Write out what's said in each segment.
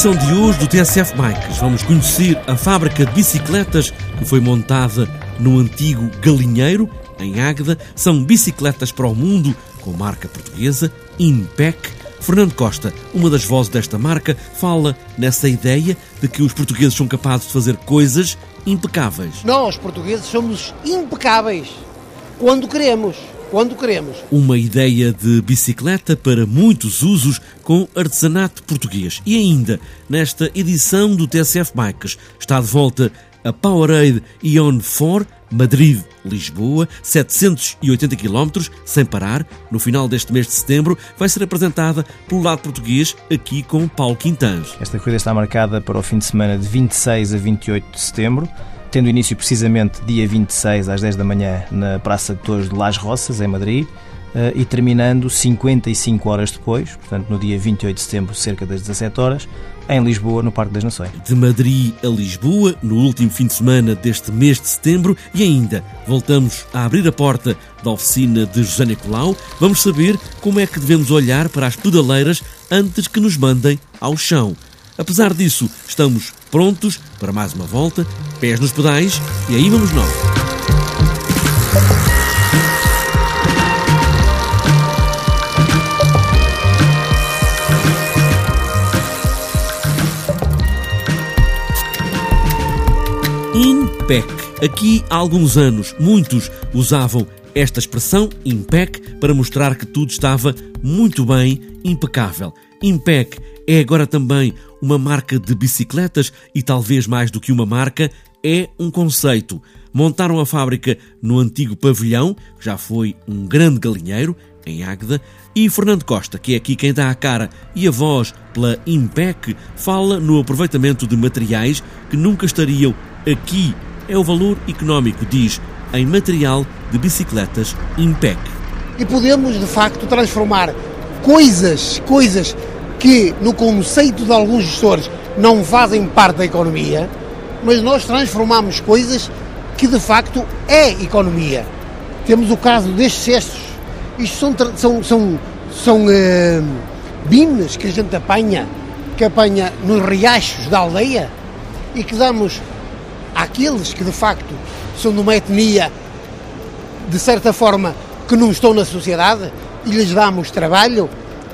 edição de hoje do TSF Bikes vamos conhecer a fábrica de bicicletas que foi montada no antigo galinheiro, em Águeda. São bicicletas para o mundo com marca portuguesa, Impec. Fernando Costa, uma das vozes desta marca, fala nessa ideia de que os portugueses são capazes de fazer coisas impecáveis. Nós, portugueses, somos impecáveis quando queremos quando queremos. Uma ideia de bicicleta para muitos usos com artesanato português. E ainda, nesta edição do TSF Bikes, está de volta a Powerade Ion 4 Madrid-Lisboa, 780 km, sem parar. No final deste mês de setembro, vai ser apresentada pelo lado português, aqui com Paulo Quintans. Esta corrida está marcada para o fim de semana de 26 a 28 de setembro tendo início precisamente dia 26 às 10 da manhã na Praça de Torres de Las Roças, em Madrid, eh, e terminando 55 horas depois, portanto no dia 28 de setembro, cerca das 17 horas, em Lisboa, no Parque das Nações. De Madrid a Lisboa, no último fim de semana deste mês de setembro, e ainda voltamos a abrir a porta da oficina de José Nicolau. Vamos saber como é que devemos olhar para as pedaleiras antes que nos mandem ao chão. Apesar disso, estamos prontos para mais uma volta, pés nos pedais e aí vamos nós. Impec. Aqui há alguns anos, muitos usavam esta expressão, Impec, para mostrar que tudo estava muito bem, impecável. Impec é agora também uma marca de bicicletas e talvez mais do que uma marca, é um conceito. Montaram a fábrica no antigo pavilhão, que já foi um grande galinheiro, em Águeda, e Fernando Costa, que é aqui quem dá a cara e a voz pela Impec, fala no aproveitamento de materiais que nunca estariam aqui. É o valor económico, diz, em material de bicicletas Impec. E podemos, de facto, transformar coisas, coisas que, no conceito de alguns gestores, não fazem parte da economia, mas nós transformamos coisas que de facto é economia. Temos o caso destes cestos. Isto são, são, são, são uh, bines que a gente apanha, que apanha nos riachos da aldeia e que damos àqueles que de facto são de uma etnia, de certa forma, que não estão na sociedade e lhes damos trabalho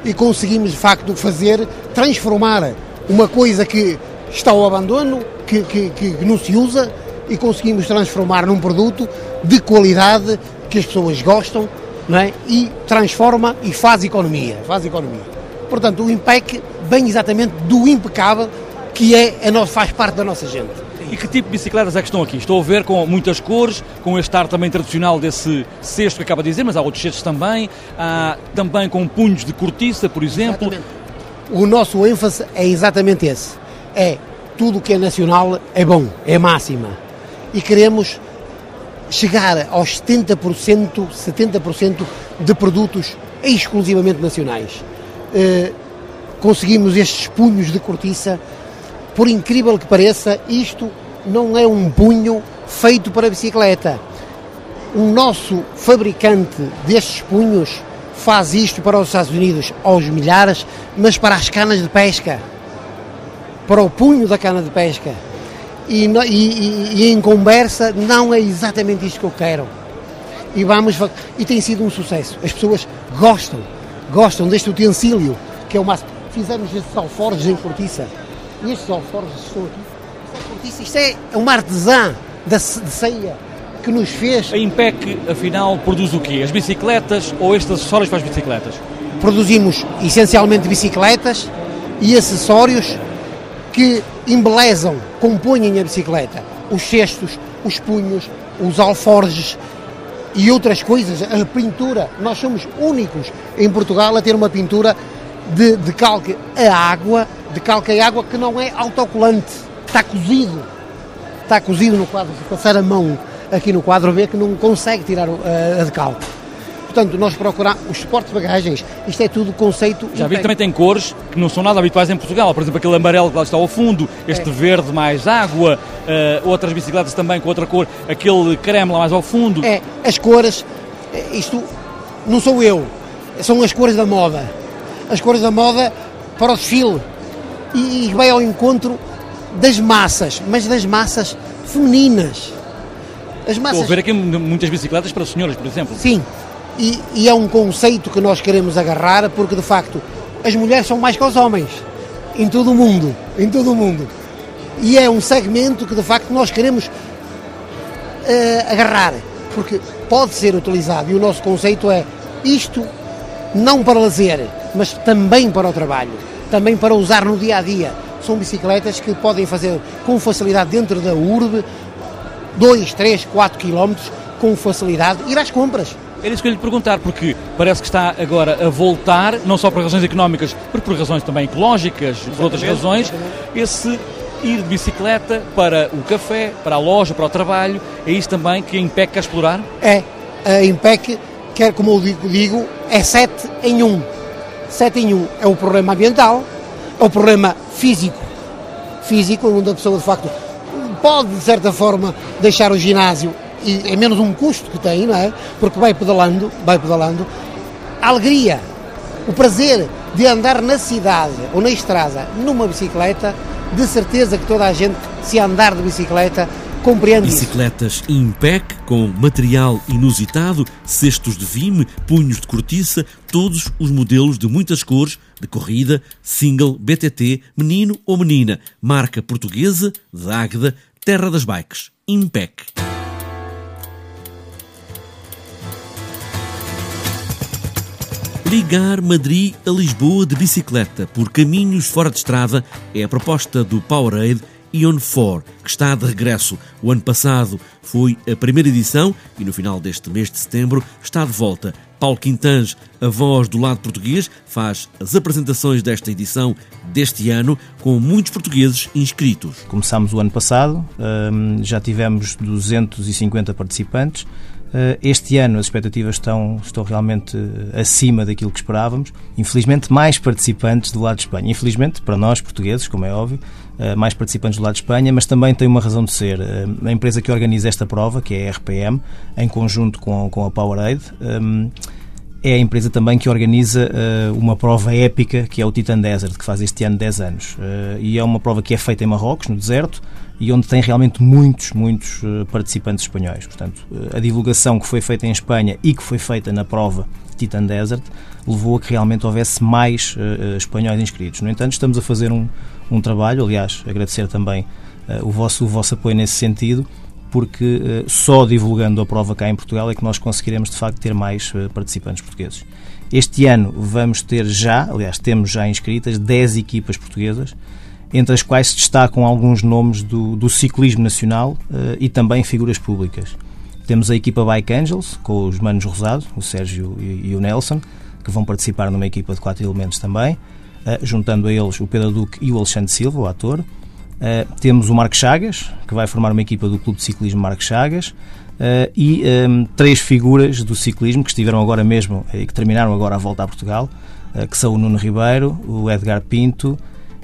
e conseguimos de facto fazer, transformar uma coisa que está ao abandono, que, que, que não se usa, e conseguimos transformar num produto de qualidade que as pessoas gostam não é? e transforma e faz economia. Faz economia. Portanto, o IMPEC vem exatamente do impecável que é, a faz parte da nossa gente. E que tipo de bicicletas é que estão aqui? Estou a ver com muitas cores, com este ar também tradicional desse cesto que acaba de dizer, mas há outros cestos também, há também com punhos de cortiça, por exemplo. Exatamente. O nosso ênfase é exatamente esse. É tudo o que é nacional é bom, é máxima. E queremos chegar aos 70%, 70% de produtos exclusivamente nacionais. Uh, conseguimos estes punhos de cortiça por incrível que pareça, isto não é um punho feito para bicicleta. O nosso fabricante destes punhos faz isto para os Estados Unidos aos milhares, mas para as canas de pesca, para o punho da cana de pesca. E, e, e em conversa não é exatamente isto que eu quero. E vamos e tem sido um sucesso. As pessoas gostam, gostam deste utensílio que é o máximo. Fizemos estes alforjes em cortiça e estes alforjes estão aqui. Isto é uma artesã da, de ceia que nos fez. A Impec, afinal, produz o quê? As bicicletas ou estes acessórios para as bicicletas? Produzimos essencialmente bicicletas e acessórios que embelezam, compõem a bicicleta. Os cestos, os punhos, os alforjes e outras coisas. A pintura, nós somos únicos em Portugal a ter uma pintura de, de calque a água de calca e água que não é autocolante, está cozido. Está cozido no quadro, se passar a mão aqui no quadro, vê que não consegue tirar a, a decalque. Portanto, nós procuramos os suportes de bagagens, isto é tudo conceito. Já vi que também tem cores que não são nada habituais em Portugal, por exemplo, aquele amarelo que lá está ao fundo, este é. verde mais água, uh, outras bicicletas também com outra cor, aquele creme lá mais ao fundo. É, as cores, eh, isto não sou eu, são as cores da moda. As cores da moda para o desfile e, e vai ao encontro das massas, mas das massas femininas. As massas... Estou a ver aqui muitas bicicletas para senhoras, por exemplo. Sim, e, e, é um conceito que nós queremos agarrar porque de facto as mulheres são mais que os homens em todo o mundo, em todo o mundo. E é um segmento que de facto nós queremos uh, agarrar, porque pode ser utilizado e o nosso conceito é isto não para lazer, mas também para o trabalho, também para usar no dia a dia. São bicicletas que podem fazer com facilidade dentro da urbe 2, 3, 4 quilómetros com facilidade, ir às compras. Era isso que eu lhe perguntar, porque parece que está agora a voltar, não só por razões económicas, mas por razões também ecológicas, por outras razões, esse ir de bicicleta para o café, para a loja, para o trabalho, é isso também que a IMPEC quer explorar? É, a IMPEC quer, como eu digo, digo é sete em um. Sete em um é o problema ambiental, é o problema físico, físico, onde a pessoa de facto pode, de certa forma, deixar o ginásio e é menos um custo que tem, não é? Porque vai pedalando, vai pedalando. A alegria, o prazer de andar na cidade ou na estrada numa bicicleta, de certeza que toda a gente, se andar de bicicleta, compreende Bicicletas. Impec com material inusitado, cestos de vime, punhos de cortiça, todos os modelos de muitas cores, de corrida, single, BTT, menino ou menina, marca portuguesa, de Águeda, terra das bikes. Impec. Ligar Madrid a Lisboa de bicicleta por caminhos fora de estrada é a proposta do Powerade Ion 4, que está de regresso. O ano passado foi a primeira edição e no final deste mês de setembro está de volta. Paulo Quintange, a voz do lado português, faz as apresentações desta edição deste ano com muitos portugueses inscritos. Começámos o ano passado, hum, já tivemos 250 participantes. Eh, este ano as expectativas estão, estão realmente eh, acima daquilo que esperávamos. Infelizmente, mais participantes do lado de Espanha. Infelizmente, para nós, portugueses, como é óbvio, mais participantes do lado de Espanha, mas também tem uma razão de ser. A empresa que organiza esta prova, que é a RPM, em conjunto com, com a Powerade, é a empresa também que organiza uma prova épica, que é o Titan Desert, que faz este ano 10 anos. E é uma prova que é feita em Marrocos, no deserto, e onde tem realmente muitos, muitos eh, participantes espanhóis. Portanto, eh, a divulgação que foi feita em Espanha e que foi feita na prova Titan Desert levou a que realmente houvesse mais espanhóis inscritos. No entanto, estamos a fazer um, um trabalho, aliás, agradecer também uh, o, vosso, o vosso apoio nesse sentido, porque uh, só divulgando a prova cá em Portugal é que nós conseguiremos de facto ter mais participantes portugueses. Este ano vamos ter já, aliás, temos já inscritas 10 equipas portuguesas entre as quais se destacam alguns nomes do, do ciclismo nacional uh, e também figuras públicas. Temos a equipa Bike Angels, com os Manos Rosado, o Sérgio e, e o Nelson, que vão participar numa equipa de quatro elementos também, uh, juntando a eles o Pedro Duque e o Alexandre Silva, o ator. Uh, temos o Marco Chagas, que vai formar uma equipa do Clube de Ciclismo Marco Chagas. Uh, e um, três figuras do ciclismo que estiveram agora mesmo e que terminaram agora a volta a Portugal, uh, que são o Nuno Ribeiro, o Edgar Pinto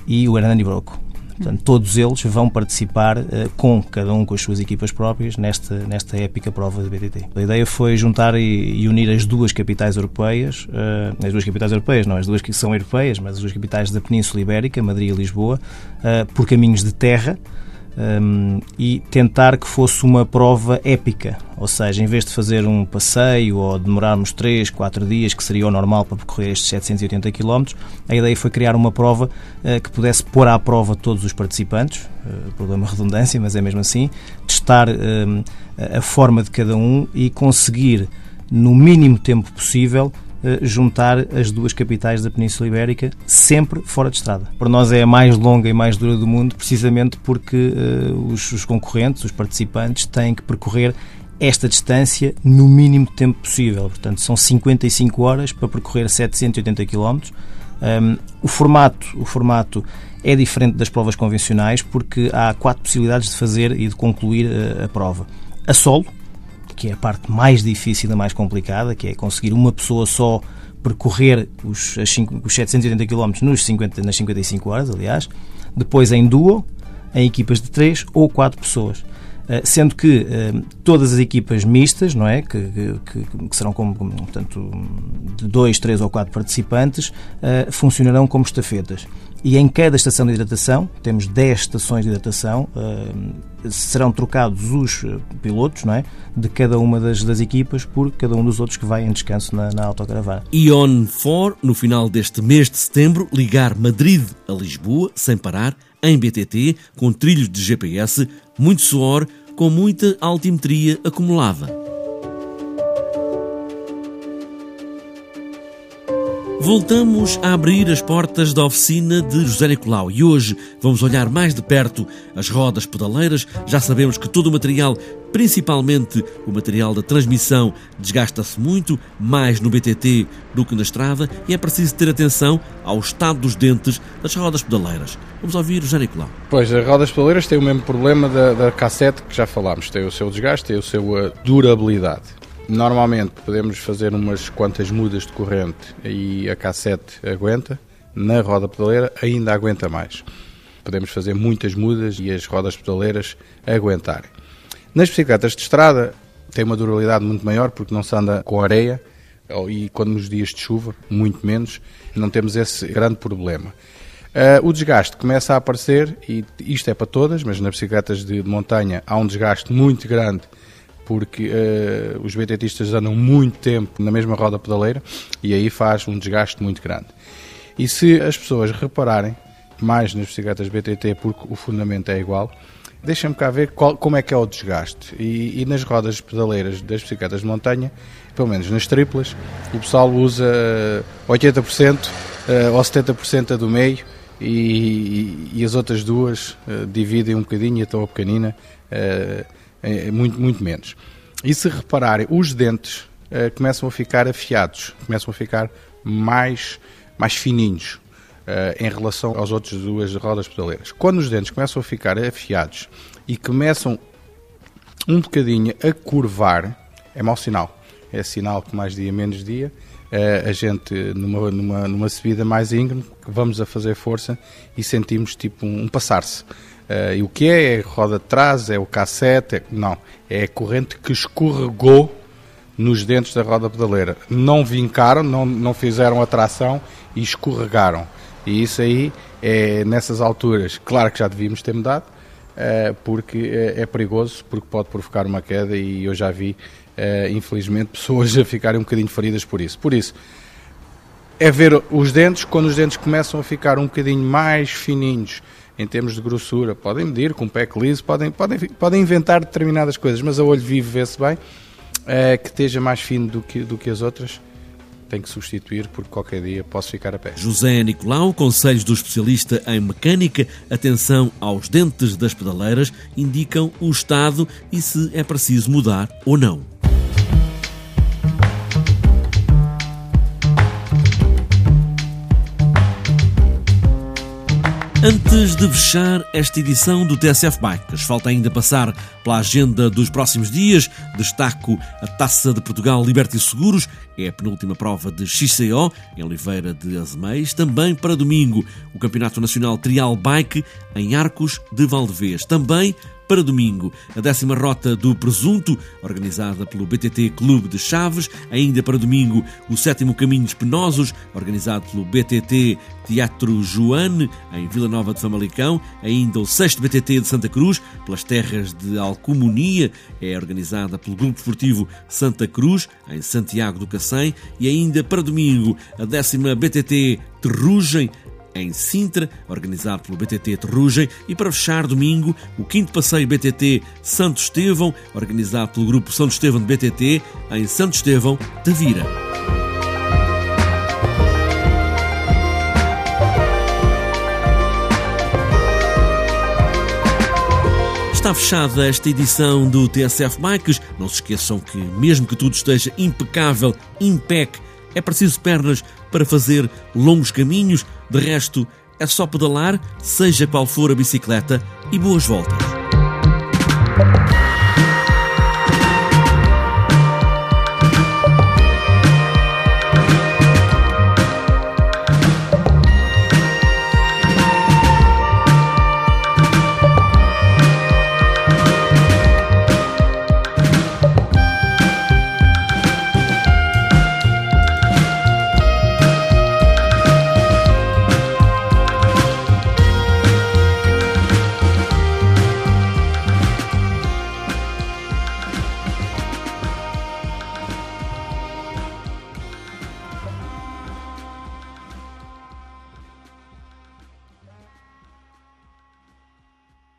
e o Hernani Broco. Portanto, todos eles vão participar uh, com cada um com as suas equipas próprias nesta, nesta épica prova de BTT. A ideia foi juntar e, e unir as duas capitais europeias, uh, as duas capitais europeias, não as duas que são europeias, mas as duas capitais da Península Ibérica, Madrid e Lisboa, uh, por caminhos de terra, um, e tentar que fosse uma prova épica, ou seja, em vez de fazer um passeio ou demorarmos 3, 4 dias, que seria o normal para percorrer estes 780 km, a ideia foi criar uma prova uh, que pudesse pôr à prova todos os participantes, uh, problema redundância, mas é mesmo assim, testar a forma de cada um e conseguir, no mínimo tempo possível, eh, juntar as duas capitais da Península Ibérica sempre fora de estrada. Para nós é a mais longa e mais dura do mundo, precisamente porque uh, os, os concorrentes, os participantes, têm que percorrer esta distância no mínimo tempo possível. Portanto, são 55 horas para percorrer 780 km. Um, o formato, o formato é diferente das provas convencionais porque há quatro possibilidades de fazer e de concluir a, eh, a prova. A solo, que é a parte mais difícil e mais complicada, que é conseguir uma pessoa só percorrer os, os 780 km nos 50, nas 55 horas, aliás. Depois em duo, em equipas de 3 ou 4 pessoas. Sendo que todas as equipas mistas, não é? Que, que, que serão como, como, portanto, de dois, três ou quatro participantes, funcionarão como estafetas. E em cada estação de hidratação, temos 10 estações de hidratação, serão trocados os pilotos não é? de cada uma das, das equipas por cada um dos outros que vai em descanso na, na autocaravana. Ion 4, no final deste mês de setembro, ligar Madrid a Lisboa, sem parar, em BTT, com trilhos de GPS, muito suor, com muita altimetria acumulada. Voltamos a abrir as portas da oficina de José Nicolau e hoje vamos olhar mais de perto as rodas pedaleiras. Já sabemos que todo o material, principalmente o material da transmissão, desgasta-se muito, mais no BTT do que na estrada, e é preciso ter atenção ao estado dos dentes das rodas pedaleiras. Vamos ouvir José Nicolau. Pois, as rodas pedaleiras têm o mesmo problema da, da cassete que já falámos, tem o seu desgaste, tem a sua durabilidade. Normalmente podemos fazer umas quantas mudas de corrente e a cassete aguenta, na roda pedaleira ainda aguenta mais. Podemos fazer muitas mudas e as rodas pedaleiras aguentarem. Nas bicicletas de estrada tem uma durabilidade muito maior porque não se anda com areia e quando nos dias de chuva, muito menos, não temos esse grande problema. Uh, o desgaste começa a aparecer, e isto é para todas, mas nas bicicletas de montanha há um desgaste muito grande porque uh, os BTTistas andam muito tempo na mesma roda pedaleira e aí faz um desgaste muito grande. E se as pessoas repararem mais nas bicicletas BTT, porque o fundamento é igual, deixem-me cá ver qual, como é que é o desgaste. E, e, nas rodas pedaleiras das bicicletas de montanha, pelo menos nas triplas, o pessoal usa 80% uh, eh, ou 70% do meio e, e, e, as outras duas uh, dividem um bocadinho e a pequenina. Uh, é, é muito, muito menos. E se repararem, os dentes uh, começam a ficar afiados, começam a ficar mais, mais fininhos uh, em relação às outras duas rodas pedaleiras. Quando os dentes começam a ficar afiados e começam um bocadinho a curvar, é mau sinal. É sinal que mais dia menos dia uh, a gente numa, numa, numa subida mais íngreme vamos a fazer força e sentimos tipo um, um passar-se. Uh, e o que é? É roda de trás? É o cassete? É... Não, é a corrente que escorregou nos dentes da roda pedaleira. Não vincaram, não, não fizeram a tração e escorregaram. E isso aí, é, nessas alturas, claro que já devíamos ter mudado, uh, porque é, é, perigoso, porque pode provocar uma queda e eu já vi, uh, infelizmente, pessoas a ficarem um bocadinho feridas por isso. Por isso, é ver os dentes, quando os dentes começam a ficar um bocadinho mais fininhos, em termos de grossura. Podem medir com pack liso, podem, podem, podem inventar determinadas coisas, mas a olho vivo vê-se bem é, que esteja mais fino do que, do que as outras. Tem que substituir porque qualquer dia posso ficar a pé. José Nicolau, conselhos do especialista em mecânica, atenção aos dentes das pedaleiras, indicam o estado e se é preciso mudar ou não. Antes de fechar esta edição do TSF Bikes, falta ainda passar pela agenda dos próximos dias. Destaco a Taça de Portugal Liberty Seguros, é a penúltima prova de XCO em Oliveira de Azeméis. Também para domingo, o Campeonato Nacional Trial Bike em Arcos de Valdevez. Também para domingo, a décima rota do Presunto, organizada pelo BTT Clube de Chaves. Ainda para domingo, o sétimo Caminhos Penosos, organizado pelo BTT Teatro Joane, em Vila Nova de Famalicão. Ainda o sexto BTT de Santa Cruz, pelas terras de Alcomunia, é organizada pelo Grupo Esportivo Santa Cruz, em Santiago do Cacém. E ainda para domingo, a décima BTT Terrugem, em Sintra, organizado pelo BTT Terrugem, e para fechar domingo, o quinto passeio BTT Santo Estevão, organizado pelo grupo Santo Estevão de BTT, em Santo Estevão de Vira. Está fechada esta edição do TSF Bikes. Não se esqueçam que, mesmo que tudo esteja impecável, impec, é preciso pernas para fazer longos caminhos. De resto, é só pedalar, seja qual for a bicicleta, e boas voltas.